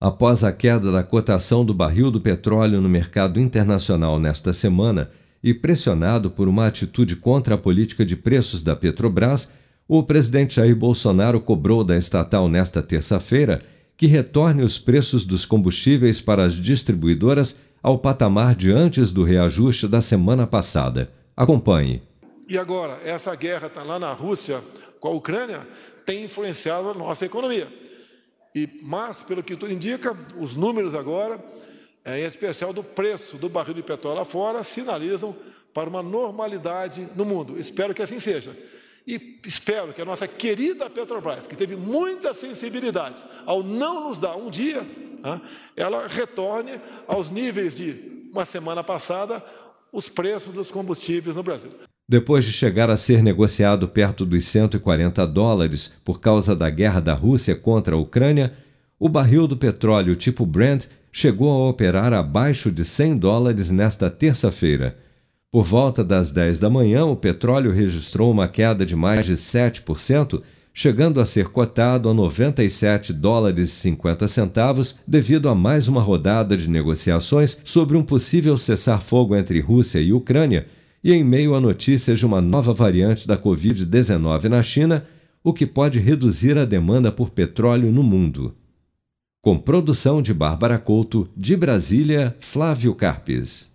Após a queda da cotação do barril do petróleo no mercado internacional nesta semana e pressionado por uma atitude contra a política de preços da Petrobras, o presidente Jair Bolsonaro cobrou da estatal nesta terça-feira que retorne os preços dos combustíveis para as distribuidoras ao patamar de antes do reajuste da semana passada. Acompanhe. E agora, essa guerra está lá na Rússia com a Ucrânia, tem influenciado a nossa economia. E, mas, pelo que tudo indica, os números agora, é, em especial do preço do barril de petróleo lá fora, sinalizam para uma normalidade no mundo. Espero que assim seja. E espero que a nossa querida Petrobras, que teve muita sensibilidade ao não nos dar um dia, né, ela retorne aos níveis de uma semana passada os preços dos combustíveis no Brasil. Depois de chegar a ser negociado perto dos 140 dólares por causa da guerra da Rússia contra a Ucrânia, o barril do petróleo tipo Brent chegou a operar abaixo de 100 dólares nesta terça-feira. Por volta das 10 da manhã, o petróleo registrou uma queda de mais de 7%, chegando a ser cotado a 97 dólares e 50 centavos devido a mais uma rodada de negociações sobre um possível cessar-fogo entre Rússia e Ucrânia e em meio a notícias de uma nova variante da Covid-19 na China, o que pode reduzir a demanda por petróleo no mundo. Com produção de Bárbara Couto, de Brasília, Flávio Carpes.